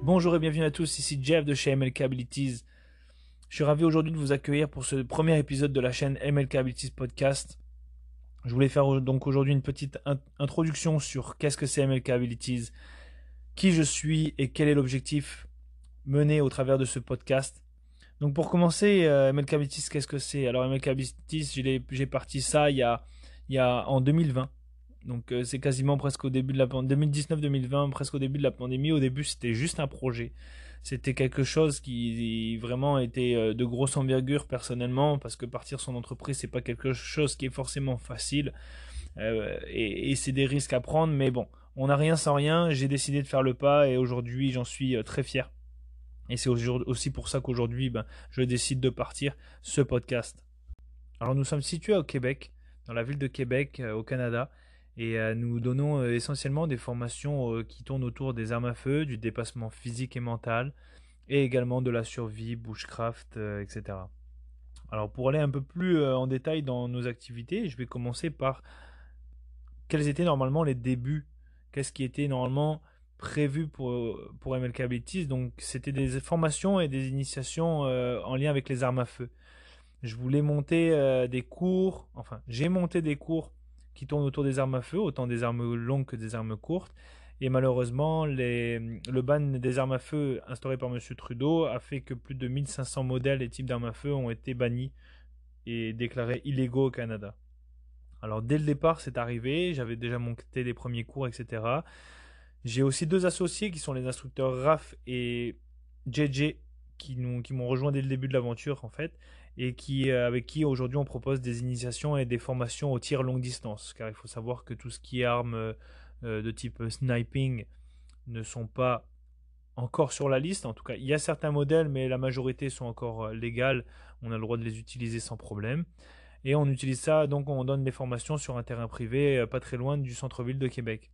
Bonjour et bienvenue à tous, ici Jeff de chez MLK Abilities. Je suis ravi aujourd'hui de vous accueillir pour ce premier épisode de la chaîne MLK Abilities Podcast. Je voulais faire donc aujourd'hui une petite introduction sur qu'est-ce que c'est MLK Abilities, qui je suis et quel est l'objectif mené au travers de ce podcast. Donc pour commencer, euh, MLK Abilities, qu'est-ce que c'est? Alors MLK Abilities, j'ai parti ça y a, il y a en 2020. Donc euh, c'est quasiment presque au début de la 2019-2020, presque au début de la pandémie. Au début, c'était juste un projet. C'était quelque chose qui vraiment était euh, de grosse envergure personnellement, parce que partir son entreprise, c'est pas quelque chose qui est forcément facile. Euh, et, c'est des risques à prendre, mais bon, on n'a rien sans rien. J'ai décidé de faire le pas et aujourd'hui, j'en suis très fier. Et c'est aussi pour ça qu'aujourd'hui, ben, je décide de partir ce podcast. Alors nous sommes situés au Québec, dans la ville de Québec, au Canada. Et euh, nous donnons euh, essentiellement des formations euh, qui tournent autour des armes à feu, du dépassement physique et mental, et également de la survie, bushcraft, etc. Alors pour aller un peu plus en détail dans nos activités, je vais commencer par quels étaient normalement les débuts, qu'est-ce qui était normalement prévu pour, pour MLK Abilities? Donc c'était des formations et des initiations en lien avec les armes à feu. Je voulais monter des cours, enfin j'ai monté des cours qui tournent autour des armes à feu, autant des armes longues que des armes courtes. Et malheureusement, le ban des armes à feu instauré par M. Trudeau a fait que plus de 1500 modèles et types d'armes à feu ont été bannis et déclarés illégaux au Canada. Alors dès le départ, c'est arrivé, j'avais déjà monté les premiers cours, etc. J'ai aussi deux associés qui sont les instructeurs Raph et JJ qui m'ont rejoint dès le début de l'aventure en fait et qui, euh, avec qui aujourd'hui on propose des initiations et des formations au tir longue distance. Car il faut savoir que tout ce qui est armes euh, euh, de type sniping ne sont pas encore sur la liste. En tout cas, il y a certains modèles, mais la majorité sont encore légales. On a le droit de les utiliser sans problème. Et on utilise ça, donc on donne des formations sur un terrain privé pas très loin du centre-ville de Québec.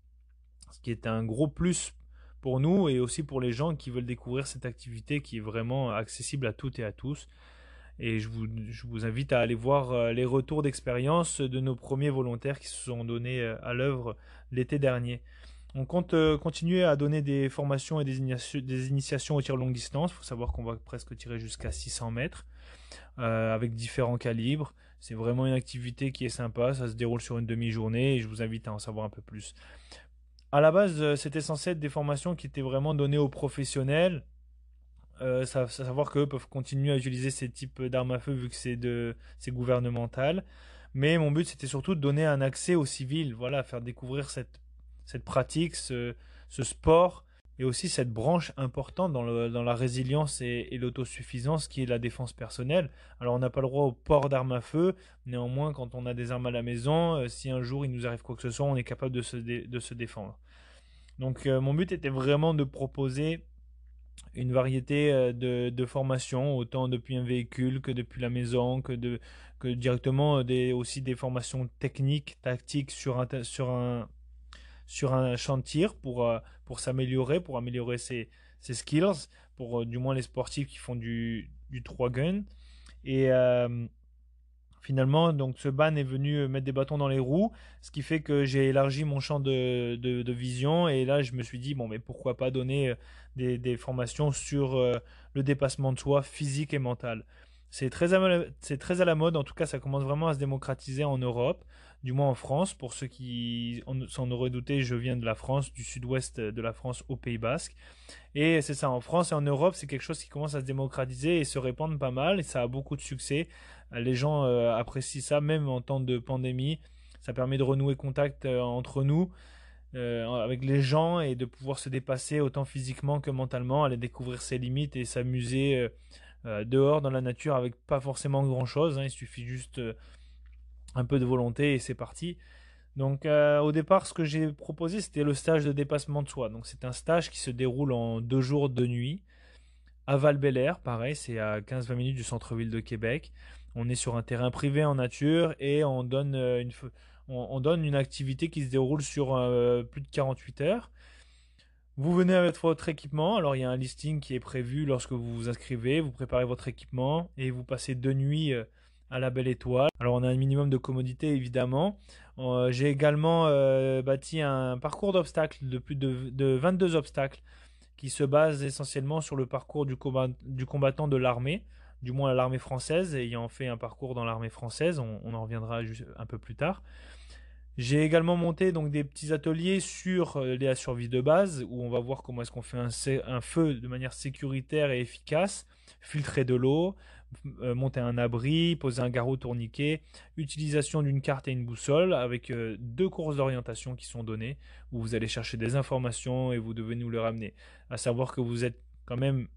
Ce qui est un gros plus pour nous et aussi pour les gens qui veulent découvrir cette activité qui est vraiment accessible à toutes et à tous. Et je vous, invite à aller voir euh, les retours d'expérience de nos premiers volontaires qui se sont donnés euh, à l'œuvre l'été dernier. On compte euh, continuer à donner des formations et des, des initiations au tir longue distance. Il faut savoir qu'on va presque tirer jusqu'à 600 mètres avec différents calibres. C'est vraiment une activité qui est sympa. Ça se déroule sur une demi-journée et je vous invite à en savoir un peu plus. À la base, c'était censé être des formations qui étaient vraiment données aux professionnels euh, savoir qu'eux peuvent continuer à utiliser ces types d'armes à feu vu que c'est de c'est gouvernemental. Mais mon but c'était surtout de donner un accès aux civils, voilà, faire découvrir cette cette pratique, ce, ce sport et aussi cette branche importante dans, le, dans la résilience et, l'autosuffisance qui est la défense personnelle. Alors on n'a pas le droit au port d'armes à feu, néanmoins quand on a des armes à la maison, euh, si un jour il nous arrive quoi que ce soit, on est capable de se, de se défendre. Donc euh, mon but était vraiment de proposer une variété euh, de, de, formations, autant depuis un véhicule que depuis la maison, que, de, que directement euh, des, aussi des formations techniques, tactiques sur un, sur un, sur un tir pour, euh, pour s'améliorer, pour améliorer ses, ses skills, pour du moins les sportifs qui font du, du 3 gun. Et, finalement, donc ce ban est venu mettre des bâtons dans les roues, ce qui fait que j'ai élargi mon champ de, de, vision et là je me suis dit bon mais pourquoi pas donner des, formations sur euh, le dépassement de soi physique et mental. C'est très, très à la mode, en tout cas ça commence vraiment à se démocratiser en Europe, du moins en France. Pour ceux qui s'en auraient douté, je viens de la France, du sud-ouest de la France au Pays Basque. Et c'est ça, en France et en Europe, c'est quelque chose qui commence à se démocratiser et se répandre pas mal, et ça a beaucoup de succès. Les gens euh, apprécient ça, même en temps de pandémie. Ça permet de renouer contact euh, entre nous. Euh, avec les gens et de pouvoir se dépasser autant physiquement que mentalement, aller découvrir ses limites et s'amuser dehors dans la nature avec pas forcément grand chose. Hein. il suffit juste un peu de volonté et c'est parti. Donc au départ, ce que j'ai proposé, c'était le stage de dépassement de soi. Donc c'est un stage qui se déroule en deux jours, de nuit. À val pareil, c'est à 15-20 minutes du centre-ville de Québec. On est sur un terrain privé en nature et on donne euh, une, on, donne une activité qui se déroule sur euh, plus de 48 heures. Vous venez avec votre équipement. Alors il y a un listing qui est prévu lorsque vous vous inscrivez. Vous préparez votre équipement et vous passez deux nuits euh, à la belle étoile. Alors on a un minimum de commodité évidemment. J'ai également bâti un parcours d'obstacles de plus de, de 22 obstacles qui se base essentiellement sur le parcours du, combattant de l'armée, du moins l'armée française, ayant fait un parcours dans l'armée française, on, en reviendra un peu plus tard. J'ai également monté donc des petits ateliers sur euh, la survie de base, où on va voir comment est-ce qu'on fait un, feu de manière sécuritaire et efficace, filtrer de l'eau, euh, monter un abri, poser un garrot tourniquet, utilisation d'une carte et une boussole avec euh, deux courses d'orientation qui sont données où vous allez chercher des informations et vous devez nous les ramener. À savoir que vous êtes quand même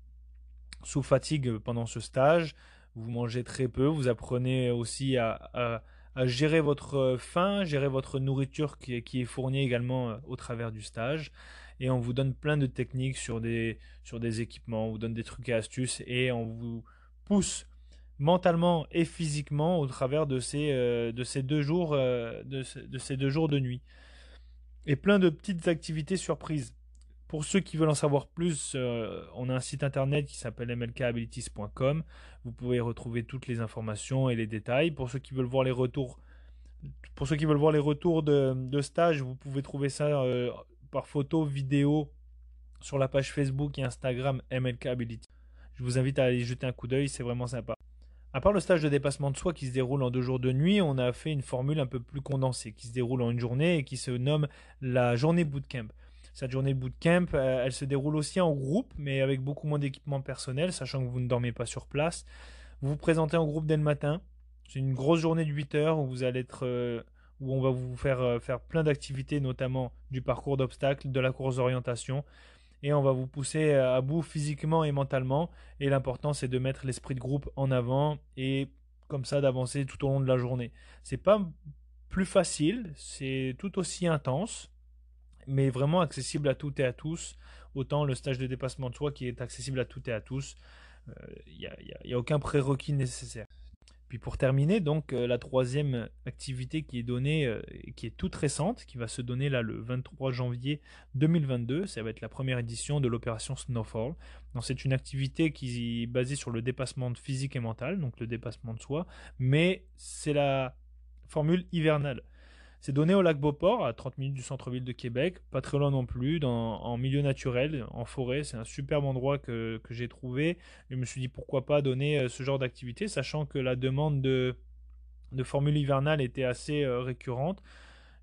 sous fatigue pendant ce stage, vous mangez très peu, vous apprenez aussi à, gérer votre faim, gérer votre nourriture qui est, fournie également euh, au travers du stage. Et on vous donne plein de techniques sur des, équipements, on vous donne des trucs et astuces et on vous pousse mentalement et physiquement au travers euh, euh, de, ces deux jours de nuit. Et plein de petites activités surprises. Pour ceux qui veulent en savoir plus, euh, on a un site internet qui s'appelle mlkabilities.com. Vous pouvez retrouver toutes les informations et les détails. Pour ceux qui veulent voir les retours, pour ceux qui veulent voir les retours de, stage, vous pouvez trouver ça par photo, vidéo sur la page Facebook et Instagram MLK je vous invite à aller jeter un coup d'œil, c'est vraiment sympa. À part le stage de dépassement de soi qui se déroule en deux jours de nuit, on a fait une formule un peu plus condensée qui se déroule en une journée et qui se nomme la journée bootcamp. Cette journée bootcamp, euh, elle se déroule aussi en groupe, mais avec beaucoup moins d'équipement personnel, sachant que vous ne dormez pas sur place. Vous vous présentez en groupe dès le matin. C'est une grosse journée de 8 heures où vous allez être, euh, où on va vous faire euh, faire plein d'activités, notamment du parcours d'obstacles, de la course d'orientation et on va vous pousser à bout physiquement et mentalement. Et l'important, c'est de mettre l'esprit de groupe en avant et comme ça d'avancer tout au long de la journée. C'est pas plus facile, c'est tout aussi intense, mais vraiment accessible à toutes et à tous. Autant le stage de dépassement de soi qui est accessible à toutes et à tous. Il euh, n'y a, aucun prérequis nécessaire. Puis pour terminer, donc euh, la troisième activité qui est donnée, euh, qui est toute récente, qui va se donner là le 23 janvier 2022, ça va être la première édition de l'opération Snowfall. Donc c'est une activité qui est basée sur le dépassement physique et mental, donc le dépassement de soi, mais c'est la formule hivernale. C'est donné au lac Beauport, à 30 minutes du centre-ville de Québec, pas très loin non plus, dans, en milieu naturel, en forêt. C'est un superbe endroit que, j'ai trouvé. Je me suis dit pourquoi pas donner euh, ce genre d'activité, sachant que la demande de, de formule hivernale était assez euh, récurrente.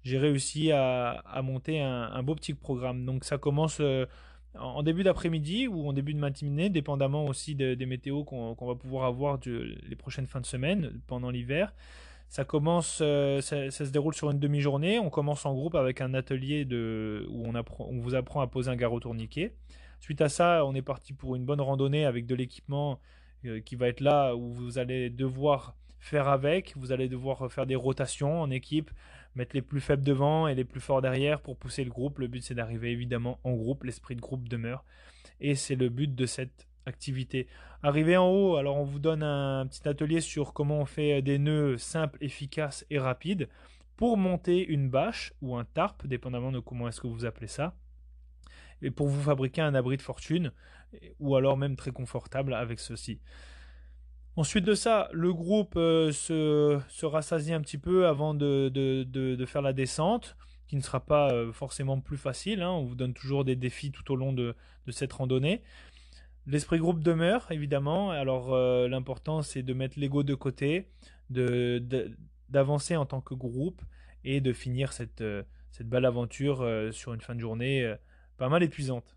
J'ai réussi à, monter un, beau petit programme. Donc ça commence euh, en début d'après-midi ou en début de matinée, dépendamment aussi des météos qu'on va pouvoir avoir les prochaines fins de semaine pendant l'hiver. Ça commence, euh, se déroule sur une demi-journée. On commence en groupe avec un atelier de, où on vous apprend à poser un garrot tourniquet. Suite à ça, on est parti pour une bonne randonnée avec de l'équipement euh, qui va être là où vous allez devoir faire avec. Vous allez devoir faire des rotations en équipe, mettre les plus faibles devant et les plus forts derrière pour pousser le groupe. Le but c'est d'arriver évidemment en groupe. L'esprit de groupe demeure et c'est le but de cette Arrivé en haut, alors on vous donne un petit atelier sur comment on fait des nœuds simples, efficaces et rapides pour monter une bâche ou un tarp, dépendamment de comment est-ce que vous appelez ça, et pour vous fabriquer un abri de fortune, ou alors même très confortable avec ceci. Ensuite de ça, le groupe euh, se, rassasie un petit peu avant de, de, faire la descente, qui ne sera pas euh, forcément plus facile. Hein. On vous donne toujours des défis tout au long de, cette randonnée. L'esprit groupe demeure, évidemment. Alors, euh, l'important, c'est de mettre l'ego de côté, d'avancer de, en tant que groupe et de finir cette, euh, cette belle aventure euh, sur une fin de journée pas mal épuisante.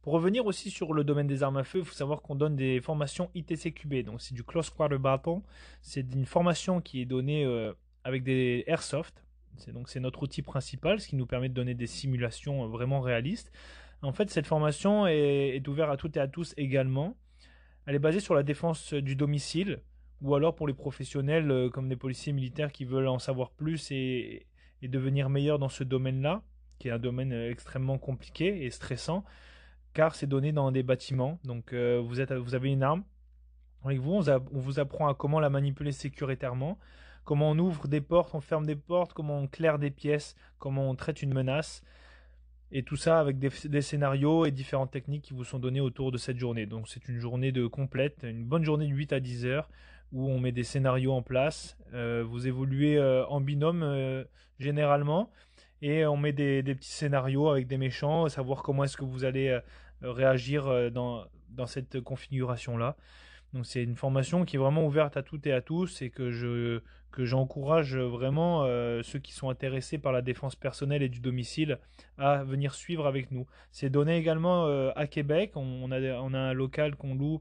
Pour revenir aussi sur le domaine des armes à feu, il faut savoir qu'on donne des formations ITCQB. Donc, c'est du Close Quarter Battle. C'est une formation qui est donnée avec des airsoft. C'est donc c'est notre outil principal, ce qui nous permet de donner des simulations vraiment réalistes. En fait, cette formation est, ouverte à toutes et à tous également. Elle est basée sur la défense du domicile, ou alors pour les professionnels euh, comme les policiers militaires qui veulent en savoir plus et, devenir meilleurs dans ce domaine-là, qui est un domaine euh, extrêmement compliqué et stressant, car c'est donné dans des bâtiments. Donc euh, vous avez une arme avec vous, on, on, vous apprend à comment la manipuler sécuritairement, comment on ouvre des portes, on ferme des portes, comment on claire des pièces, comment on traite une menace. Et tout ça avec des, scénarios et différentes techniques qui vous sont donnés autour de cette journée. Donc c'est une journée de complète, une bonne journée de 8 à 10 heures où on met des scénarios en place. vous évoluez en binôme généralement et on met des, petits scénarios avec des méchants, savoir comment est-ce que vous allez réagir dans, dans cette configuration-là. Donc c'est une formation qui est vraiment ouverte à toutes et à tous et que je que j'encourage vraiment euh, ceux qui sont intéressés par la défense personnelle et du domicile à venir suivre avec nous. C'est donné également euh, à Québec. On, a, on a un local qu'on loue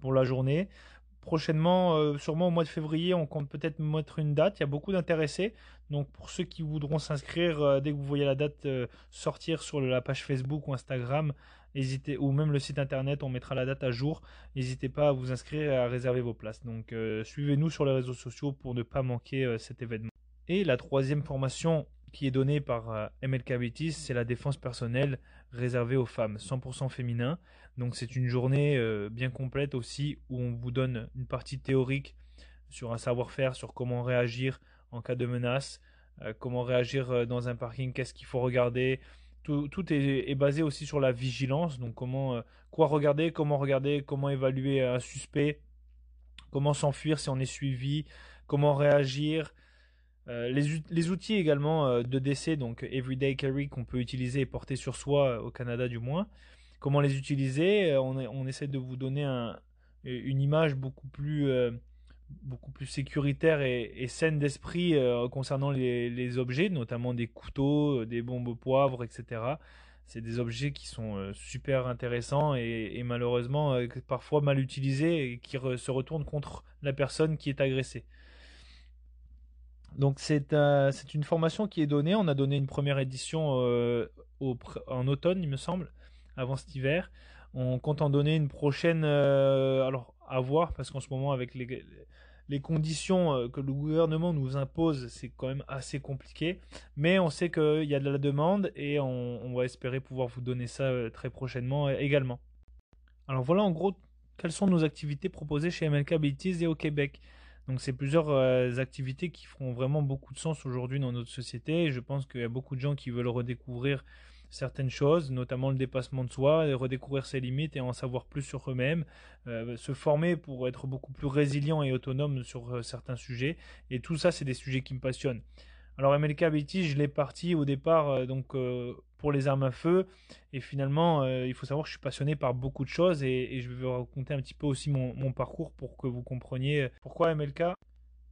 pour la journée. Prochainement, euh, sûrement au mois de février, on compte peut-être mettre une date. Il y a beaucoup d'intéressés. Donc pour ceux qui voudront s'inscrire, dès que vous voyez la date sortir sur la page Facebook ou Instagram, ou même le site internet, on mettra la date à jour. N'hésitez pas à vous inscrire et à réserver vos places. Donc euh, suivez-nous sur les réseaux sociaux pour ne pas manquer euh, cet événement. Et la troisième formation qui est donnée par euh, MLK c'est la défense personnelle réservée aux femmes, 100% féminin. Donc c'est une journée bien complète aussi où on vous donne une partie théorique sur un savoir-faire, sur comment réagir en cas de menace, comment réagir dans un parking, qu'est-ce qu'il faut regarder, tout, est, basé aussi sur la vigilance, donc comment euh, quoi regarder, comment regarder, comment évaluer un suspect, comment s'enfuir si on est suivi, comment réagir. Euh, les, outils également euh, de décès, donc Everyday Carry qu'on peut utiliser et porter sur soi au Canada du moins. Comment les utiliser on, on, essaie de vous donner une image beaucoup plus beaucoup plus sécuritaire et, saine d'esprit euh, concernant les, objets, notamment des couteaux, euh, des bombes au poivre, etc. C'est des objets qui sont euh, super intéressants et, malheureusement parfois mal utilisés et qui se retournent contre la personne qui est agressée. Donc c'est une formation qui est donnée. On a donné une première édition en automne, il me semble, avant cet hiver. On compte en donner une prochaine. alors à voir parce qu'en ce moment avec les, les conditions euh, que le gouvernement nous impose, c'est quand même assez compliqué. Mais on sait qu'il y a de la demande et on, va espérer pouvoir vous donner ça euh, très prochainement euh, également. Alors voilà en gros quelles sont nos activités proposées chez MLK Abilities et au Québec. Donc c'est plusieurs activités qui feront vraiment beaucoup de sens aujourd'hui dans notre société. je pense qu'il y a beaucoup de gens qui veulent redécouvrir certaines choses, notamment le dépassement de soi, redécouvrir ses limites et en savoir plus sur eux-mêmes, euh, se former pour être beaucoup plus résilient et autonome sur euh, certains sujets. Et tout ça, c'est des sujets qui me passionnent. Alors MLK BT, je l'ai parti au départ euh, donc pour les armes à feu et finalement il faut savoir que je suis passionné par beaucoup de choses et, je vais vous raconter un petit peu aussi mon, mon, parcours pour que vous compreniez pourquoi MLK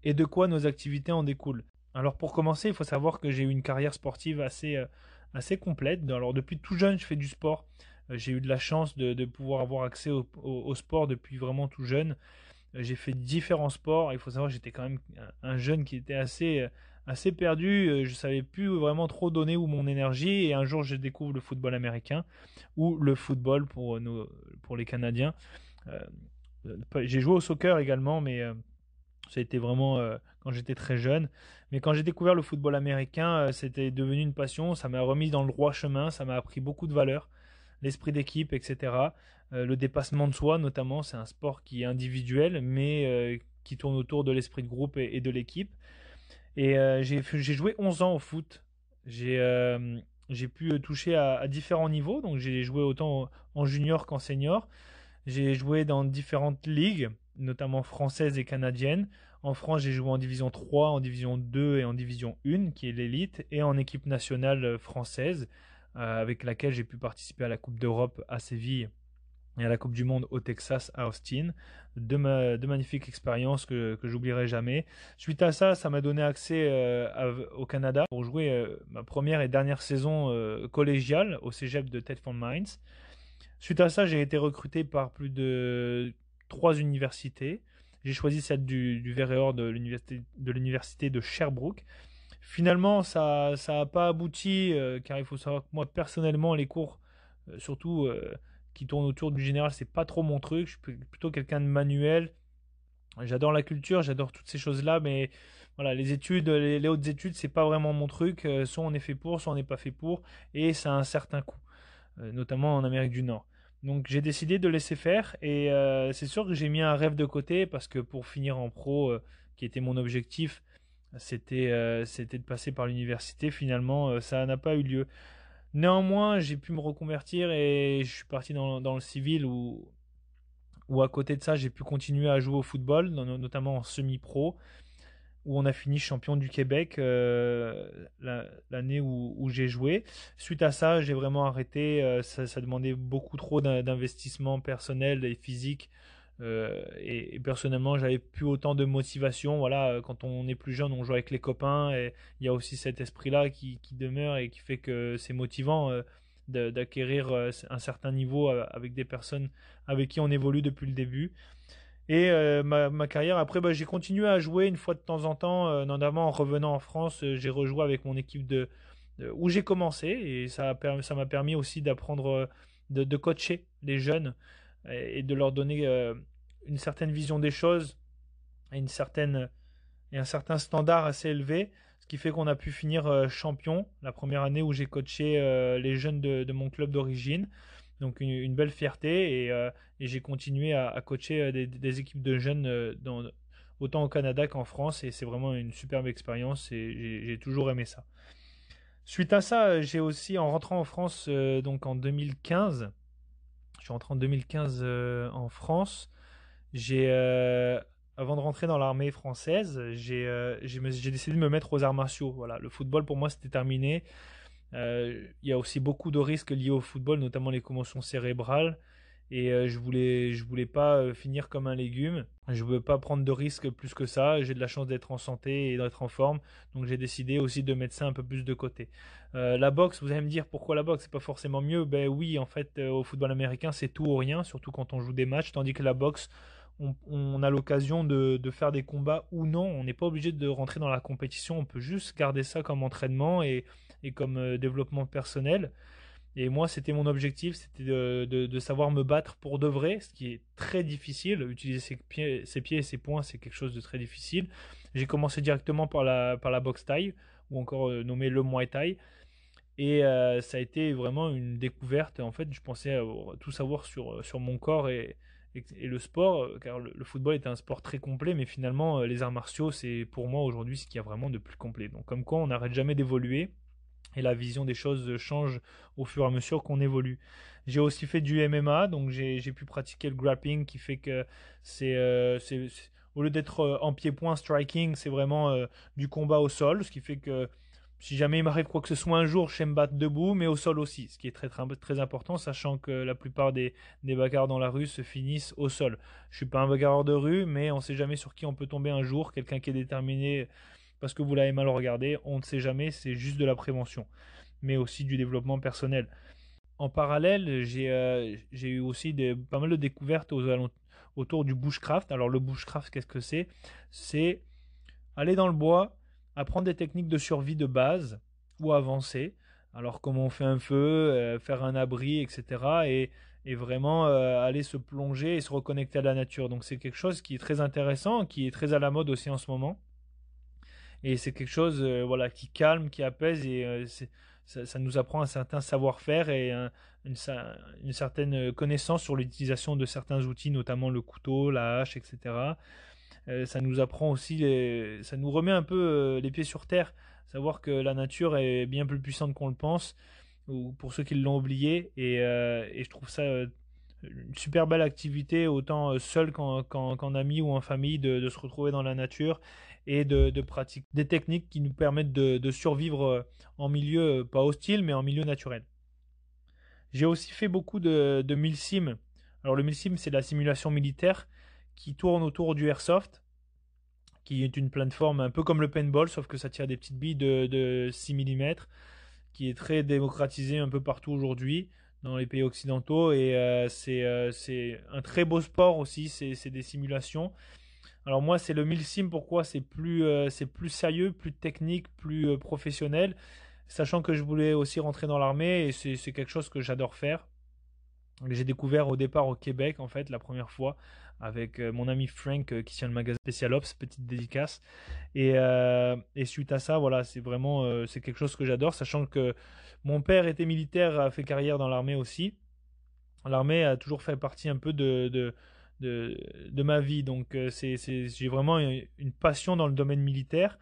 et de quoi nos activités en découlent. Alors pour commencer, il faut savoir que j'ai eu une carrière sportive assez assez complète. Alors depuis tout jeune, je fais du sport. Euh, j'ai eu de la chance de, pouvoir avoir accès au, sport depuis vraiment tout jeune. Euh, j'ai fait différents sports. Il faut savoir j'étais quand même un jeune qui était assez, euh, assez perdu. Je savais plus vraiment trop donner où mon énergie. Et un jour, je découvre le football américain ou le football pour, nos, pour les Canadiens. j'ai joué au soccer également, mais ça a été vraiment quand j'étais très jeune. Mais quand j'ai découvert le football américain, euh, c'était devenu une passion. Ça m'a remis dans le droit chemin. Ça m'a appris beaucoup de valeurs, l'esprit d'équipe, etc. Euh, le dépassement de soi, notamment, c'est un sport qui est individuel, mais euh, qui tourne autour de l'esprit de groupe et, de l'équipe. Et j'ai joué 11 ans au foot. J'ai pu toucher à, différents niveaux. Donc j'ai joué autant en junior qu'en senior. J'ai joué dans différentes ligues, notamment françaises et canadiennes. En France, j'ai joué en division 3, en division 2 et en division 1, qui est l'élite, et en équipe nationale euh, française, euh, avec laquelle j'ai pu participer à la Coupe d'Europe à Séville et à la Coupe du Monde au Texas à Austin. Deux, magnifiques expériences que, j'oublierai jamais. Suite à ça, ça m'a donné accès euh, au Canada pour jouer ma première et dernière saison collégiale au cégep de Ted Mines. Suite à ça, j'ai été recruté par plus de trois universités. J'ai choisi celle du, du Verreor de l'université de, Sherbrooke. Finalement, ça n'a pas abouti, euh, car il faut savoir que moi, personnellement, les cours, euh, surtout euh, qui tournent autour du général, c'est pas trop mon truc. Je suis plutôt quelqu'un de manuel. J'adore la culture, j'adore toutes ces choses-là, mais voilà, les études, les, les hautes études, c'est pas vraiment mon truc. soit on est fait pour, soit on n'est pas fait pour, et ça a un certain coût, notamment en Amérique du Nord. Donc j'ai décidé de laisser faire et euh, c'est sûr que j'ai mis un rêve de côté parce que pour finir en pro, euh, qui était mon objectif, c'était euh, c'était de passer par l'université. Finalement, ça n'a pas eu lieu. Néanmoins, j'ai pu me reconvertir et je suis parti dans, le civil où à côté de ça, j'ai pu continuer à jouer au football, notamment en semi-pro, où on a fini champion du Québec euh, l'année où, j'ai joué. Suite à ça, j'ai vraiment arrêté. Euh, ça, demandait beaucoup trop d'investissement personnel et physique. Euh, et, personnellement, j'avais plus autant de motivation. Voilà, quand on est plus jeune, on joue avec les copains. Et il y a aussi cet esprit-là qui, qui, demeure et qui fait que c'est motivant d'acquérir un certain niveau avec des personnes avec qui on évolue depuis le début. Et euh, ma, carrière, après, bah, j'ai continué à jouer une fois de temps en temps, euh, notamment en revenant en France, euh, j'ai rejoué avec mon équipe de, où j'ai commencé, et ça m'a ça permis aussi d'apprendre, de, de, coacher les jeunes et, de leur donner une certaine vision des choses et, une certaine, et un certain standard assez élevé, ce qui fait qu'on a pu finir champion la première année où j'ai coaché les jeunes de mon club d'origine. Donc une, belle fierté et, et j'ai continué à, coacher euh, des, équipes de jeunes euh, autant au Canada qu'en France et c'est vraiment une superbe expérience et j'ai toujours aimé ça. Suite à ça, euh, j'ai aussi en rentrant en France donc en 2015, je suis rentré en 2015 en France, j'ai avant de rentrer dans l'armée française, j'ai décidé de me mettre aux arts martiaux. Voilà, le football pour moi c'était terminé. Il y a aussi beaucoup de risques liés au football, notamment les commotions cérébrales. Et euh, je voulais je voulais pas euh, finir comme un légume. Je veux pas prendre de risques plus que ça. J'ai de la chance d'être en santé et d'être en forme. Donc j'ai décidé aussi de mettre ça un peu plus de côté. Euh, la boxe vous allez me dire pourquoi la boxe? C'est pas forcément mieux. Ben oui en fait au football américain c'est tout ou rien surtout quand on joue des matchs. Tandis que la boxe on, a l'occasion de, faire des combats ou non on n'est pas obligé de rentrer dans la compétition on peut juste garder ça comme entraînement et, comme développement personnel et moi, c'était mon objectif, c'était de, savoir me battre pour de vrai, ce qui est très difficile. Utiliser ses pieds, ses pieds et ses poings, c'est quelque chose de très difficile. J'ai commencé directement par la, par la boxe taille, ou encore euh, nommé le Muay Thai. Et euh, ça a été vraiment une découverte. En fait, je pensais tout savoir sur, sur mon corps et, et, le sport, car le, football est un sport très complet, mais finalement, les arts martiaux, c'est pour moi aujourd'hui ce qu'il y a vraiment de plus complet. Donc, comme quoi, on n'arrête jamais d'évoluer et la vision des choses change au fur et à mesure qu'on évolue. J'ai aussi fait du MMA, donc j'ai pu pratiquer le grappling qui fait que c'est euh, au lieu d'être euh, en pied-point striking, c'est vraiment euh, du combat au sol, ce qui fait que si jamais il m'arrive quoi que ce soit un jour, je sais me battre debout, mais au sol aussi, ce qui est très très, très important, sachant que la plupart des, des bagarres dans la rue se finissent au sol. Je suis pas un bagarreur de rue, mais on sait jamais sur qui on peut tomber un jour, quelqu'un qui est déterminé parce que vous l'avez mal regardé, on ne sait jamais, c'est juste de la prévention, mais aussi du développement personnel. En parallèle, j'ai euh, eu aussi des, pas mal de découvertes autour du bushcraft. Alors le bushcraft, qu'est-ce que c'est? C'est aller dans le bois, apprendre des techniques de survie de base ou avancer. Alors comment on fait un feu, euh, faire un abri, etc. Et, vraiment euh, aller se plonger et se reconnecter à la nature. Donc c'est quelque chose qui est très intéressant, qui est très à la mode aussi en ce moment et c'est quelque chose euh, voilà qui calme, qui apaise et ça, nous apprend un certain savoir-faire et une, certaine connaissance sur l'utilisation de certains outils, notamment le couteau, la hache, etc. Euh, ça nous apprend aussi, ça nous remet un peu les pieds sur terre, savoir que la nature est bien plus puissante qu'on le pense, ou pour ceux qui l'ont oublié, et, et, je trouve ça une super belle activité, autant seul qu'en ami ou en famille, de, se retrouver dans la nature et de, pratiquer des techniques qui nous permettent de, survivre euh, en milieu euh, pas hostile mais en milieu naturel. J'ai aussi fait beaucoup de, de milsim. Alors le milsim c'est la simulation militaire qui tourne autour du airsoft, qui est une plateforme un peu comme le paintball sauf que ça tire des petites billes de, de 6 mm, qui est très démocratisé un peu partout aujourd'hui dans les pays occidentaux et euh, c'est un très beau sport aussi, c'est des simulations alors moi, c'est le milsim. Pourquoi? C'est plus, euh, plus sérieux, plus technique, plus euh, professionnel. Sachant que je voulais aussi rentrer dans l'armée et c'est quelque chose que j'adore faire. J'ai découvert au départ au Québec, en fait, la première fois, avec euh, mon ami Frank qui tient le magasin Special Ops, petite dédicace. Et, et suite à ça, voilà, c'est vraiment quelque chose que j'adore, sachant que mon père était militaire, a fait carrière dans l'armée aussi. L'armée a toujours fait partie un peu de de, de ma vie. Donc euh, j'ai vraiment une passion dans le domaine militaire.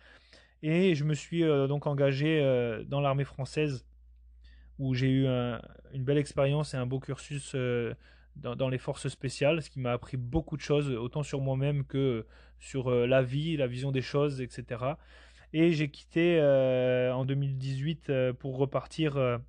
Et je me suis euh, donc engagé euh, dans l'armée française où j'ai eu une belle expérience et un beau cursus dans, les forces spéciales, ce qui m'a appris beaucoup de choses, autant sur moi-même que sur la vie, la vision des choses, etc. Et j'ai quitté en 2018 pour repartir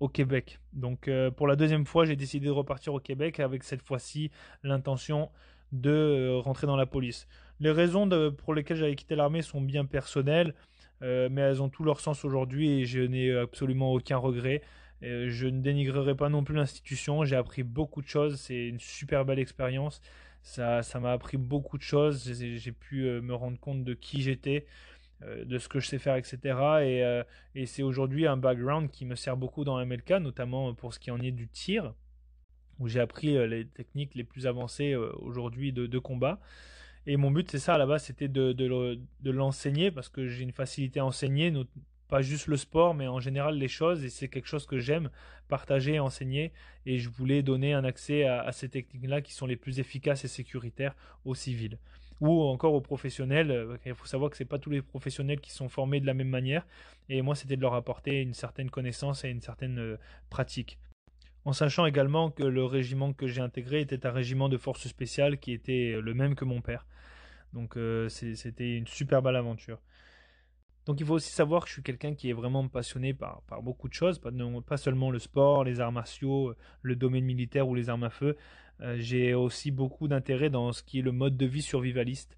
au Québec. Donc pour la deuxième fois, j'ai décidé de repartir au Québec avec cette fois-ci l'intention de rentrer dans la police. Les raisons pour lesquelles j'avais quitté l'armée sont bien personnelles. Euh, mais elles ont tout leur sens aujourd'hui et je n'ai absolument aucun regret. Euh, je ne dénigrerai pas non plus l'institution, j'ai appris beaucoup de choses, c'est une super belle expérience. Ça, m'a appris beaucoup de choses, j'ai pu euh, me rendre compte de qui j'étais, de ce que je sais faire, etc. Et, c'est aujourd'hui un background qui me sert beaucoup dans MLK, notamment pour ce qui en est du tir, où j'ai appris les techniques les plus avancées aujourd'hui de combat. Et mon but, c'est ça à la base, c'était de, de, l'enseigner parce que j'ai une facilité à enseigner, pas juste le sport, mais en général les choses. Et c'est quelque chose que j'aime partager et enseigner. Et je voulais donner un accès à, ces techniques-là qui sont les plus efficaces et sécuritaires aux civils ou encore aux professionnels. Il faut savoir que ce n'est pas tous les professionnels qui sont formés de la même manière. Et moi, c'était de leur apporter une certaine connaissance et une certaine euh, pratique en sachant également que le régiment que j'ai intégré était un régiment de forces spéciales qui était le même que mon père. Donc euh, c'était une super belle aventure. Donc il faut aussi savoir que je suis quelqu'un qui est vraiment passionné par, beaucoup de choses, pas, seulement le sport, les arts martiaux, le domaine militaire ou les armes à feu. Euh, j'ai aussi beaucoup d'intérêt dans ce qui est le mode de vie survivaliste.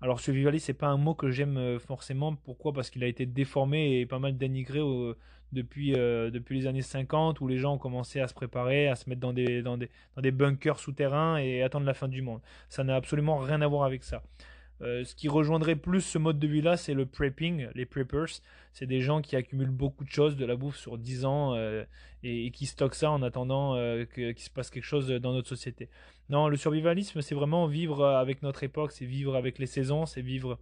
Alors survivaliste, c'est pas un mot que j'aime euh, forcément. Pourquoi? Parce qu'il a été déformé et pas mal dénigré depuis, euh, les années 50 où les gens ont commencé à se préparer, à se mettre dans des bunkers souterrains et attendre la fin du monde. Ça n'a absolument rien à voir avec ça. Euh, ce qui rejoindrait plus ce mode de vie-là, c'est le prepping, les preppers. C'est des gens qui accumulent beaucoup de choses, de la bouffe sur 10 ans euh, et, qui stockent ça en attendant qu'il se passe quelque chose dans notre société. Non, le survivalisme, c'est vraiment vivre avec notre époque, c'est vivre avec les saisons, c'est vivre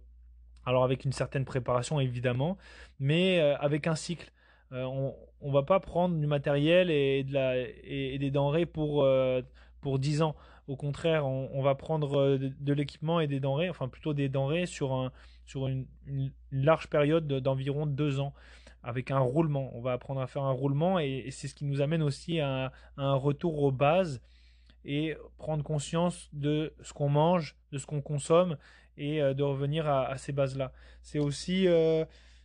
alors avec une certaine préparation évidemment, mais avec un cycle. Euh, on, ne va pas prendre du matériel et, des denrées pour, euh, pour 10 ans. Au contraire, on, va prendre euh, de, l'équipement et des denrées, enfin plutôt des denrées sur, un, sur une, large période d'environ 2 ans avec un roulement. On va apprendre à faire un roulement et, c'est ce qui nous amène aussi à, un retour aux bases et prendre conscience de ce qu'on mange, de ce qu'on consomme et de revenir à, ces bases-là. C'est aussi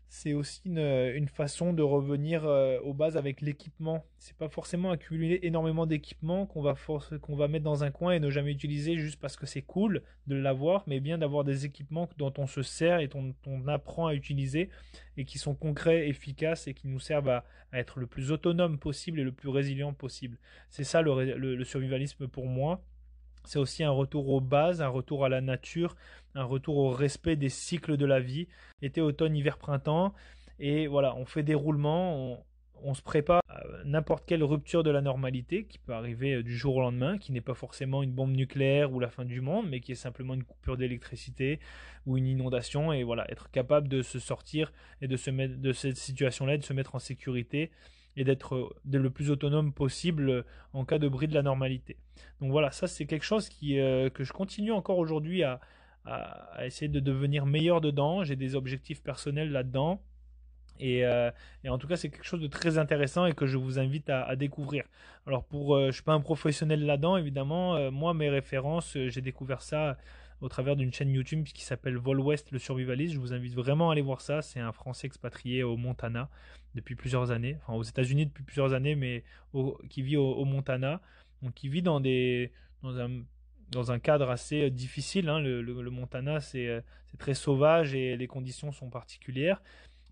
c'est aussi une, façon de revenir euh, aux bases avec l'équipement. C'est pas forcément accumuler énormément d'équipements qu'on va, qu'on va mettre dans un coin et ne jamais utiliser juste parce que c'est cool de l'avoir, mais bien d'avoir des équipements dont on se sert et dont on apprend à utiliser et qui sont concrets, efficaces et qui nous servent à, être le plus autonome possible et le plus résilient possible. C'est ça le survivalisme pour moi c'est aussi un retour aux bases, un retour à la nature, un retour au respect des cycles de la vie, été, automne, hiver, printemps. Et voilà, on fait des roulements, on, se prépare à n'importe quelle rupture de la normalité qui peut arriver euh, du jour au lendemain, qui n'est pas forcément une bombe nucléaire ou la fin du monde, mais qui est simplement une coupure d'électricité ou une inondation. Et voilà, être capable de se sortir et de se mettre de cette situation-là, de se mettre en sécurité et d'être le plus autonome possible en cas de bris de la normalité. Donc voilà, ça c'est quelque chose qui, euh, que je continue encore aujourd'hui à, à, essayer de devenir meilleur dedans. J'ai des objectifs personnels là-dedans. Et, euh, et, en tout cas, c'est quelque chose de très intéressant et que je vous invite à, découvrir. Alors, pour, euh, je suis pas un professionnel là-dedans, évidemment. moi, mes références, j'ai découvert ça au travers d'une chaîne YouTube qui s'appelle Vol West le survivaliste. Je vous invite vraiment à aller voir ça. C'est un Français expatrié au Montana depuis plusieurs années, enfin aux États-Unis depuis plusieurs années, mais qui vit au, Montana, donc qui vit dans des dans un dans un cadre assez difficile. Hein. Le, Montana, c'est très sauvage et les conditions sont particulières.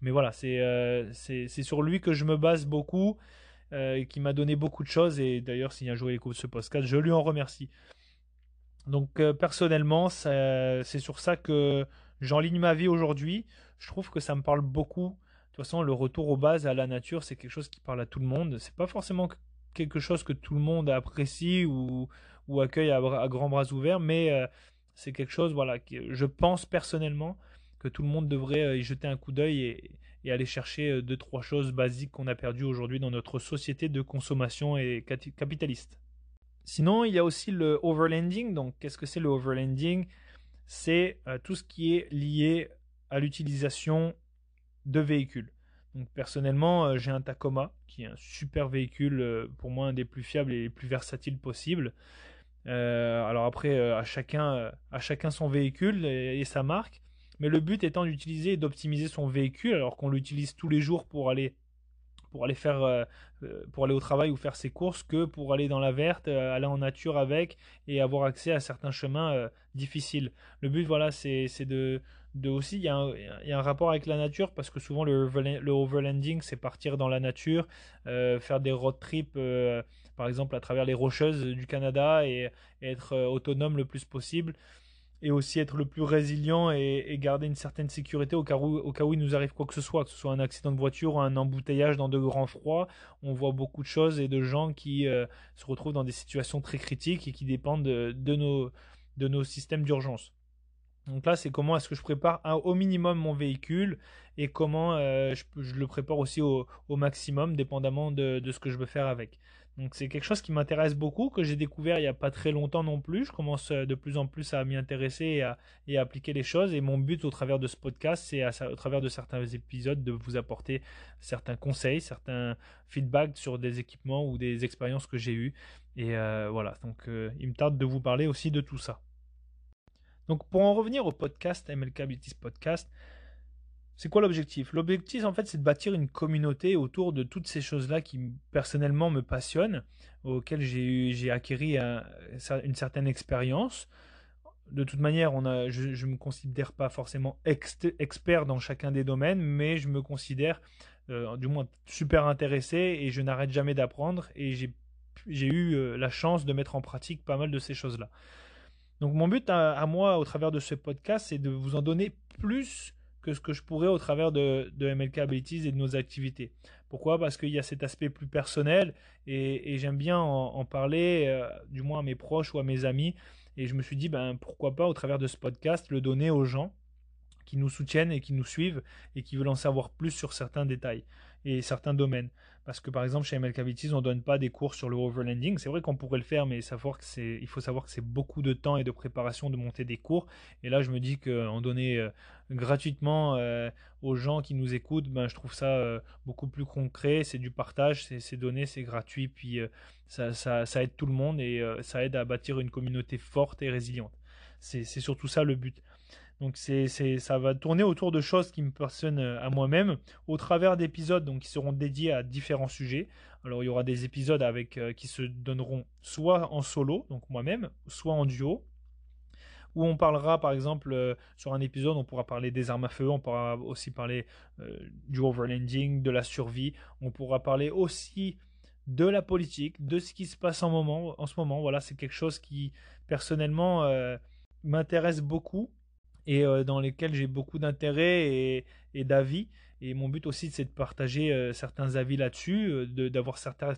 Mais voilà, c'est euh, sur lui que je me base beaucoup, euh, qui m'a donné beaucoup de choses. Et d'ailleurs, s'il a il écoute ce podcast, je lui en remercie. Donc euh, personnellement, c'est sur ça que j'enligne ma vie aujourd'hui. Je trouve que ça me parle beaucoup. De toute façon, le retour aux bases, à la nature, c'est quelque chose qui parle à tout le monde. C'est pas forcément quelque chose que tout le monde apprécie ou, accueille à, grands bras ouverts, mais euh, c'est quelque chose, voilà, que je pense personnellement que tout le monde devrait euh, y jeter un coup d'œil et, et, aller chercher deux trois choses basiques qu'on a perdues aujourd'hui dans notre société de consommation et capitaliste. Sinon, il y a aussi le overlanding. Donc, qu'est-ce que c'est le overlanding? C'est euh, tout ce qui est lié à l'utilisation de véhicules. Donc personnellement, j'ai un Tacoma qui est un super véhicule, pour moi un des plus fiables et les plus versatiles possibles. alors après, à chacun, à chacun son véhicule et, sa marque. Mais le but étant d'utiliser et d'optimiser son véhicule alors qu'on l'utilise tous les jours pour aller pour aller faire euh, euh, pour aller au travail ou faire ses courses que pour aller dans la verte, euh, aller en nature avec et avoir accès à certains chemins difficiles. Le but voilà c'est de de aussi il y, a un, il y, a un rapport avec la nature parce que souvent le, le overlanding c'est partir dans la nature, faire des road trips par exemple à travers les rocheuses du Canada et être autonome le plus possible et aussi être le plus résilient et, garder une certaine sécurité au cas, où, au cas où il nous arrive quoi que ce soit, que ce soit un accident de voiture ou un embouteillage dans de grands froids. On voit beaucoup de choses et de gens qui euh, se retrouvent dans des situations très critiques et qui dépendent de, nos, de nos systèmes d'urgence. Donc là, c'est comment est-ce que je prépare au minimum mon véhicule et comment euh, je, le prépare aussi au, maximum, dépendamment de, de, ce que je veux faire avec. Donc c'est quelque chose qui m'intéresse beaucoup, que j'ai découvert il n'y a pas très longtemps non plus. Je commence euh, de plus en plus à m'y intéresser et à, appliquer les choses. Et mon but au travers de ce podcast, c'est au travers de certains épisodes de vous apporter certains conseils, certains feedbacks sur des équipements ou des expériences que j'ai eues. Et euh, voilà, donc il me tarde de vous parler aussi de tout ça. Donc pour en revenir au podcast MLK Beauties Podcast, c'est quoi l'objectif? L'objectif en fait c'est de bâtir une communauté autour de toutes ces choses-là qui personnellement me passionnent, auxquelles j'ai acquis une certaine expérience. De toute manière, on a, je ne me considère pas forcément expert dans chacun des domaines, mais je me considère euh, du moins super intéressé et je n'arrête jamais d'apprendre et j'ai eu euh, la chance de mettre en pratique pas mal de ces choses-là. Donc mon but à, moi au travers de ce podcast, c'est de vous en donner plus que ce que je pourrais au travers de, MLK Abilities et de nos activités. Pourquoi? Parce qu'il y a cet aspect plus personnel et, j'aime bien en, parler, euh, du moins à mes proches ou à mes amis. Et je me suis dit, ben, pourquoi pas au travers de ce podcast le donner aux gens qui nous soutiennent et qui nous suivent et qui veulent en savoir plus sur certains détails et certains domaines. Parce que par exemple chez ML Cavities, on ne donne pas des cours sur le overlanding. C'est vrai qu'on pourrait le faire, mais savoir que c'est, il faut savoir que c'est beaucoup de temps et de préparation de monter des cours. Et là, je me dis qu'en donner euh, gratuitement euh, aux gens qui nous écoutent, ben, je trouve ça euh, beaucoup plus concret. C'est du partage, c'est, donné, c'est gratuit, puis ça, ça, ça, aide tout le monde et ça aide à bâtir une communauté forte et résiliente. C'est surtout ça le but. Donc c'est, ça va tourner autour de choses qui me passionnent euh, à moi-même, au travers d'épisodes donc qui seront dédiés à différents sujets. Alors il y aura des épisodes avec euh, qui se donneront soit en solo, donc moi-même, soit en duo, où on parlera par exemple euh, sur un épisode, on pourra parler des armes à feu, on pourra aussi parler du overlanding, de la survie, on pourra parler aussi de la politique, de ce qui se passe en, moment, en ce moment. Voilà, c'est quelque chose qui personnellement m'intéresse beaucoup et euh, dans lesquels j'ai beaucoup d'intérêt et, d'avis. Et mon but aussi, c'est de partager euh, certains avis là-dessus, euh, d'avoir certains,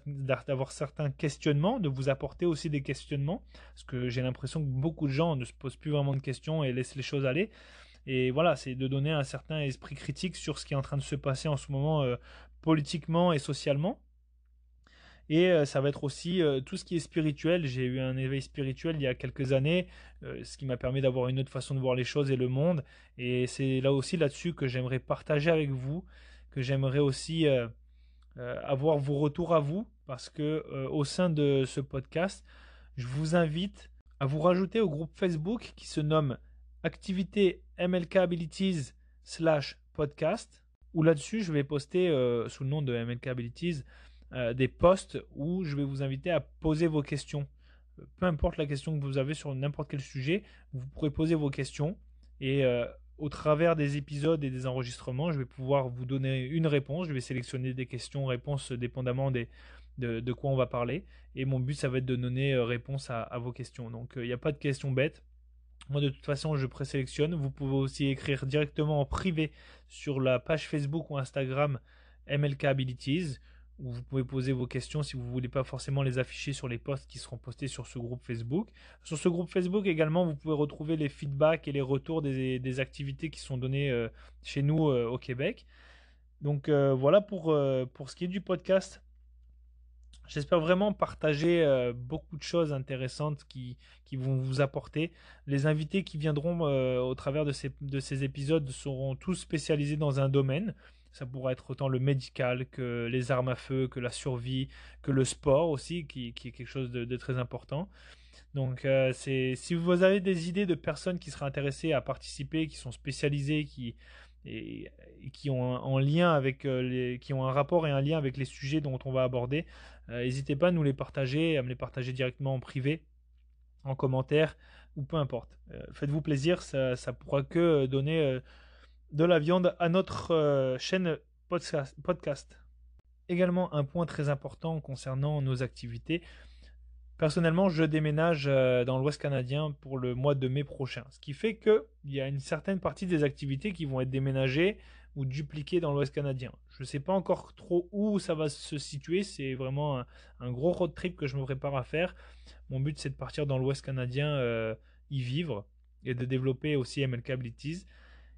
certains questionnements, de vous apporter aussi des questionnements, parce que j'ai l'impression que beaucoup de gens ne se posent plus vraiment de questions et laissent les choses aller. Et voilà, c'est de donner un certain esprit critique sur ce qui est en train de se passer en ce moment politiquement et socialement. Et euh, ça va être aussi euh, tout ce qui est spirituel. J'ai eu un éveil spirituel il y a quelques années, euh, ce qui m'a permis d'avoir une autre façon de voir les choses et le monde. Et c'est là aussi là-dessus que j'aimerais partager avec vous, que j'aimerais aussi avoir vos retours à vous, parce que au sein de ce podcast, je vous invite à vous rajouter au groupe Facebook qui se nomme Activité MLK Abilities slash podcast, où là-dessus je vais poster sous le nom de MLK Abilities euh, des posts où je vais vous inviter à poser vos questions. Euh, peu importe la question que vous avez sur n'importe quel sujet, vous pourrez poser vos questions et euh, au travers des épisodes et des enregistrements, je vais pouvoir vous donner une réponse. Je vais sélectionner des questions-réponses dépendamment des, de, quoi on va parler. Et mon but, ça va être de donner réponse à, vos questions. Donc, il n'y a pas de questions bêtes. Moi, de toute façon, je présélectionne. Vous pouvez aussi écrire directement en privé sur la page Facebook ou Instagram MLK Abilities où vous pouvez poser vos questions si vous ne voulez pas forcément les afficher sur les posts qui seront postés sur ce groupe Facebook. Sur ce groupe Facebook également, vous pouvez retrouver les feedbacks et les retours des, activités qui sont données euh, chez nous euh, au Québec. Donc euh, voilà pour, pour ce qui est du podcast. J'espère vraiment partager beaucoup de choses intéressantes qui, qui, vont vous apporter. Les invités qui viendront au travers de ces, de ces épisodes seront tous spécialisés dans un domaine. Ça pourrait être autant le médical que les armes à feu, que la survie, que le sport aussi, qui, est quelque chose de, très important. Donc, euh, si vous avez des idées de personnes qui seraient intéressées à participer, qui sont spécialisées, qui, et, qui ont un, lien avec euh, les, qui ont un rapport et un lien avec les sujets dont on va aborder, euh, n'hésitez pas à nous les partager, à me les partager directement en privé, en commentaire ou peu importe. Euh, faites-vous plaisir, ça, ça pourra que donner de la viande à notre chaîne podcast. Également un point très important concernant nos activités, Personnellement, je déménage euh, dans l'Ouest canadien pour le mois de mai prochain. Ce qui fait qu'il y a une certaine partie des activités qui vont être déménagées ou dupliquées dans l'Ouest canadien. Je ne sais pas encore trop où ça va se situer. C'est vraiment un, gros road trip que je me prépare à faire. Mon but, c'est de partir dans l'Ouest canadien, euh, y vivre et de développer aussi MLK Abilities.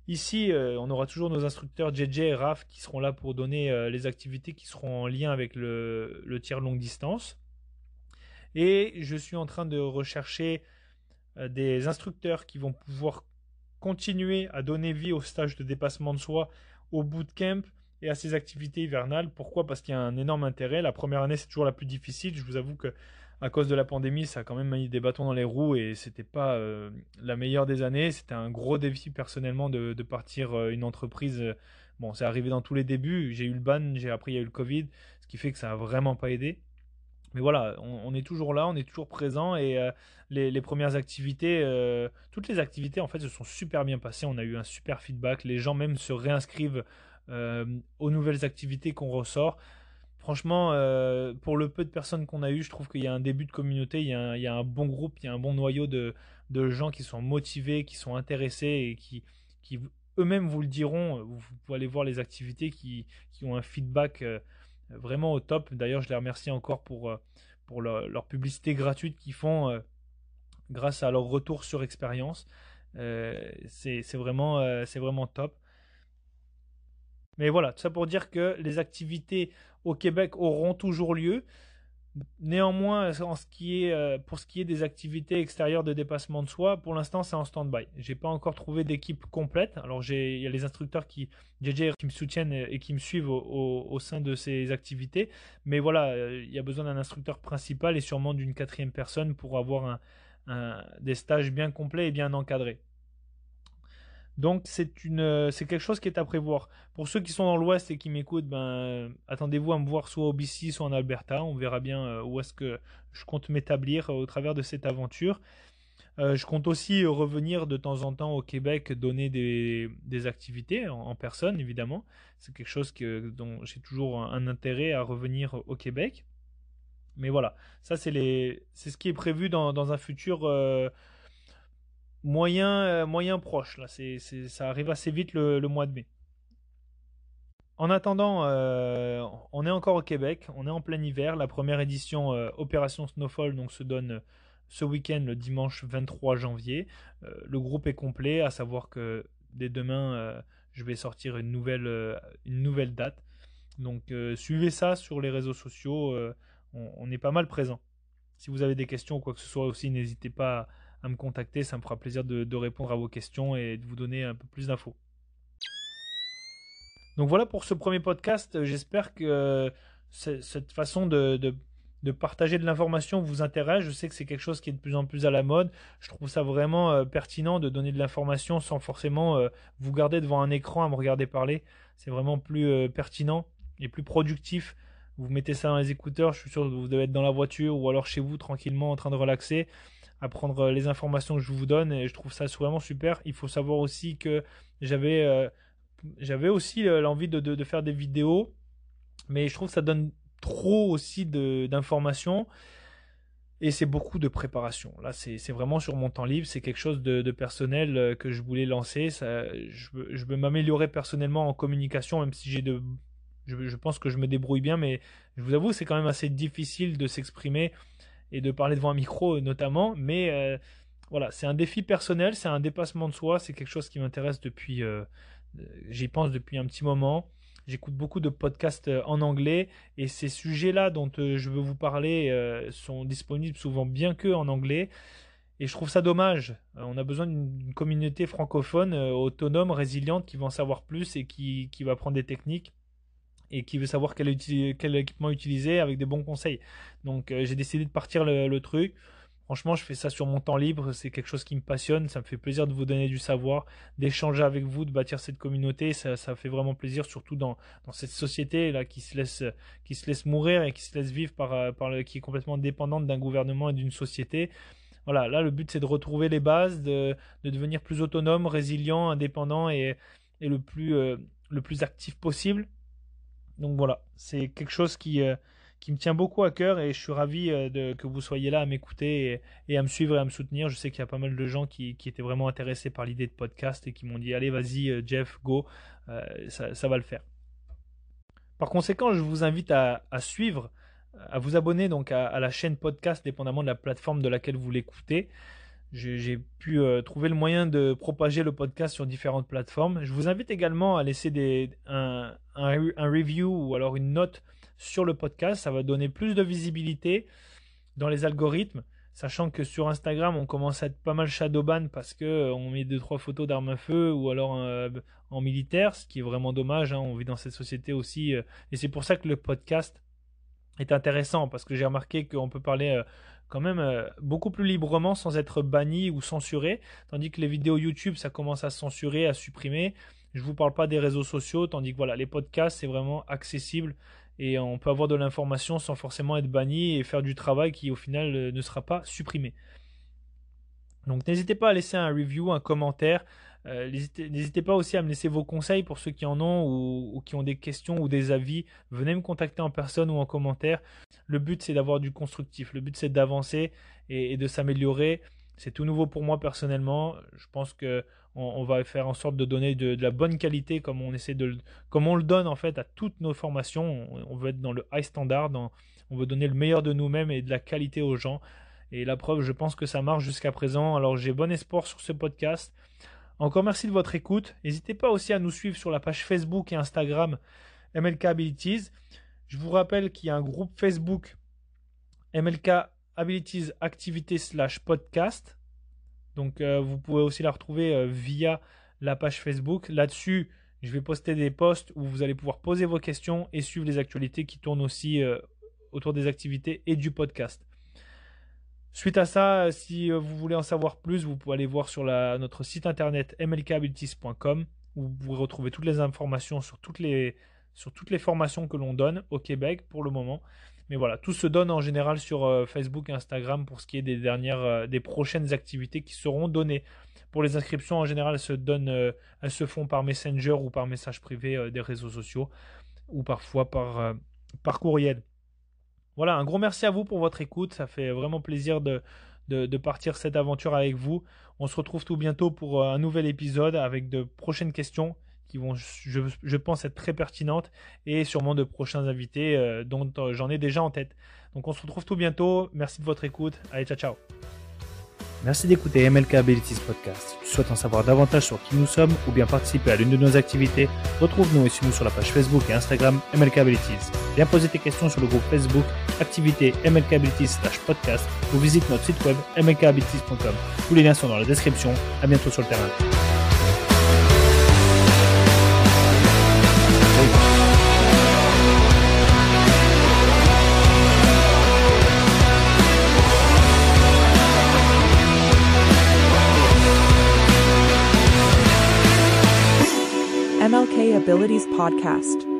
Ici, euh, on aura toujours nos instructeurs JJ et Raph qui seront là pour donner les activités qui seront en lien avec le, le tir longue distance. Et je suis en train de rechercher euh, des instructeurs qui vont pouvoir continuer à donner vie au stage de dépassement de soi, au bootcamp et à ces activités hivernales. Pourquoi? Parce qu'il y a un énorme intérêt. La première année, c'est toujours la plus difficile. Je vous avoue que à cause de la pandémie, ça a quand même mis des bâtons dans les roues et c'était pas euh, la meilleure des années. C'était un gros défi personnellement de, partir euh, une entreprise. bon, c'est arrivé dans tous les débuts. J'ai eu le ban, j'ai appris il y a eu le Covid, ce qui fait que ça a vraiment pas aidé. Mais voilà, on, est toujours là, on est toujours présent et euh, les, premières activités, euh, toutes les activités en fait se sont super bien passées. On a eu un super feedback. Les gens même se réinscrivent euh, aux nouvelles activités qu'on ressort. Franchement, pour le peu de personnes qu'on a eu, je trouve qu'il y a un début de communauté, il y a un, bon groupe, il y a un bon noyau de, gens qui sont motivés, qui sont intéressés et qui, eux-mêmes vous le diront. Vous, pouvez aller voir les activités qui, ont un feedback vraiment au top. D'ailleurs, je les remercie encore pour, euh, leur, publicité gratuite qu'ils font euh, grâce à leur retour sur expérience. Euh, c'est vraiment top. Mais voilà, tout ça pour dire que les activités au Québec auront toujours lieu. Néanmoins, en ce qui est, euh, pour ce qui est des activités extérieures de dépassement de soi, pour l'instant, c'est en stand-by. J'ai pas encore trouvé d'équipe complète. Alors, il y a les instructeurs qui, me soutiennent et qui me suivent au, sein de ces activités. Mais voilà, euh, il y a besoin d'un instructeur principal et sûrement d'une quatrième personne pour avoir des stages bien complets et bien encadrés. Donc euh, c'est quelque chose qui est à prévoir. Pour ceux qui sont dans l'Ouest et qui m'écoutent, ben attendez-vous à me voir soit au BC, soit en Alberta. On verra bien euh, où est-ce que je compte m'établir euh, au travers de cette aventure. je compte aussi revenir de temps en temps au Québec, donner des, activités en, personne, évidemment. C'est quelque chose dont j'ai toujours un, intérêt à revenir au Québec. Mais voilà, ça c'est ce qui est prévu dans, un futur euh, moyen proche. Là, c'est, ça arrive assez vite le, mois de mai. En attendant, euh, on est encore au Québec, on est en plein hiver. La première édition euh, Opération Snowfall donc, se donne ce week-end, le dimanche 23 janvier. le groupe est complet, à savoir que dès demain, je vais sortir une nouvelle, une nouvelle date. Donc suivez ça sur les réseaux sociaux, on, on, est pas mal présent. Si vous avez des questions ou quoi que ce soit aussi, n'hésitez pas à me contacter. Ça me fera plaisir de, répondre à vos questions et de vous donner un peu plus d'infos. Donc voilà pour ce premier podcast. J'espère que euh, cette façon de, partager de l'information vous intéresse. Je sais que c'est quelque chose qui est de plus en plus à la mode. Je trouve ça vraiment euh, pertinent de donner de l'information sans forcément euh, vous garder devant un écran à me regarder parler. C'est vraiment plus pertinent et plus productif. Vous mettez ça dans les écouteurs, je suis sûr que vous devez être dans la voiture ou alors chez vous tranquillement en train de relaxer à prendre les informations que je vous donne et je trouve ça vraiment super. Il faut savoir aussi que j'avais euh, j'avais aussi euh, l'envie de, de, faire des vidéos, mais je trouve que ça donne trop aussi d'informations et c'est beaucoup de préparation. Là, c'est vraiment sur mon temps libre, c'est quelque chose de, personnel euh, que je voulais lancer. Ça, je, je veux m'améliorer personnellement en communication, même si j'ai de je, pense que je me débrouille bien, mais je vous avoue, c'est quand même assez difficile de s'exprimer et de parler devant un micro notamment. Mais euh, voilà, c'est un défi personnel, c'est un dépassement de soi, c'est quelque chose qui m'intéresse depuis, euh, euh, j'y pense depuis un petit moment. J'écoute beaucoup de podcasts en anglais et ces sujets-là dont je veux vous parler sont disponibles souvent bien que en anglais. Et je trouve ça dommage. Euh, on a besoin d'une communauté francophone euh, autonome, résiliente, qui va en savoir plus et qui, qui va prendre des techniques et qui veut savoir quel, équipement utiliser avec des bons conseils. Donc euh, j'ai décidé de partir le, truc. Franchement, je fais ça sur mon temps libre. C'est quelque chose qui me passionne. Ça me fait plaisir de vous donner du savoir, d'échanger avec vous, de bâtir cette communauté. Ça, ça fait vraiment plaisir, surtout dans, dans, cette société là qui se laisse qui se laisse mourir et qui se laisse vivre par, par le, qui est complètement dépendante d'un gouvernement et d'une société. Voilà, là le but c'est de retrouver les bases, de, devenir plus autonome, résilient, indépendant et, le, plus, euh, le plus actif possible. Donc voilà, c'est quelque chose qui, euh, qui me tient beaucoup à cœur et je suis ravi euh, que vous soyez là à m'écouter et, à me suivre et à me soutenir. Je sais qu'il y a pas mal de gens qui, étaient vraiment intéressés par l'idée de podcast et qui m'ont dit allez vas-y Jeff, go, ça, va le faire. Par conséquent, je vous invite à suivre à vous abonner donc à, la chaîne podcast, dépendamment de la plateforme de laquelle vous l'écoutez. J'ai pu euh, trouver le moyen de propager le podcast sur différentes plateformes. Je vous invite également à laisser des, un, un, review ou alors une note sur le podcast. Ça va donner plus de visibilité dans les algorithmes. Sachant que sur Instagram, on commence à être pas mal shadowban parce que euh, on met deux trois photos d'armes à feu ou alors euh, en militaire, ce qui est vraiment dommage. Hein. On vit dans cette société aussi, et c'est pour ça que le podcast est intéressant parce que j'ai remarqué qu'on peut parler quand même euh, beaucoup plus librement sans être banni ou censuré, tandis que les vidéos YouTube, ça commence à censurer, à supprimer. Je vous parle pas des réseaux sociaux, tandis que voilà, les podcasts, c'est vraiment accessible et on peut avoir de l'information sans forcément être banni et faire du travail qui au final euh, ne sera pas supprimé. Donc n'hésitez pas à laisser un review, un commentaire. Euh, n'hésitez pas aussi à me laisser vos conseils pour ceux qui en ont ou, qui ont des questions ou des avis. Venez me contacter en personne ou en commentaire. Le but c'est d'avoir du constructif. Le but c'est d'avancer et, de s'améliorer. C'est tout nouveau pour moi personnellement. Je pense que on, va faire en sorte de donner de, la bonne qualité comme on essaie de comme on le donne en fait à toutes nos formations. On, veut être dans le high standard. on veut donner le meilleur de nous-mêmes et de la qualité aux gens. Et la preuve, je pense que ça marche jusqu'à présent. Alors j'ai bon espoir sur ce podcast. Encore merci de votre écoute. N'hésitez pas aussi à nous suivre sur la page Facebook et Instagram MLK Abilities. Je vous rappelle qu'il y a un groupe Facebook MLK Abilities Activité slash podcast. Donc euh, vous pouvez aussi la retrouver euh, via la page Facebook. Là-dessus, je vais poster des posts où vous allez pouvoir poser vos questions et suivre les actualités qui tournent aussi euh, autour des activités et du podcast. Suite à ça, si euh, vous voulez en savoir plus, vous pouvez aller voir sur notre site internet mlkabilities.com où vous pouvez retrouver toutes les informations sur toutes les, formations que l'on donne au Québec pour le moment. Mais voilà, tout se donne en général sur euh, Facebook et Instagram pour ce qui est des dernières, euh, des prochaines activités qui seront données. Pour les inscriptions, en général, elles se, donnent, elles se font par Messenger ou par message privé des réseaux sociaux ou parfois par, par courriel. Voilà, un gros merci à vous pour votre écoute. Ça fait vraiment plaisir de, de, partir cette aventure avec vous. On se retrouve tout bientôt pour euh, un nouvel épisode avec de prochaines questions qui vont, je, pense, être très pertinentes et sûrement de prochains invités euh, dont euh, j'en ai déjà en tête. Donc on se retrouve tout bientôt. Merci de votre écoute. Allez, ciao, ciao. Merci d'écouter MLK Abilities Podcast. Si tu souhaites en savoir davantage sur qui nous sommes ou bien participer à l'une de nos activités, retrouve-nous et suis-nous sur la page Facebook et Instagram MLK Abilities. Viens poser tes questions sur le groupe Facebook Activité MLK Abilities podcast ou visite notre site web mlkabilities.com. Tous les liens sont dans la description. À bientôt sur le terrain. Abilities Podcast.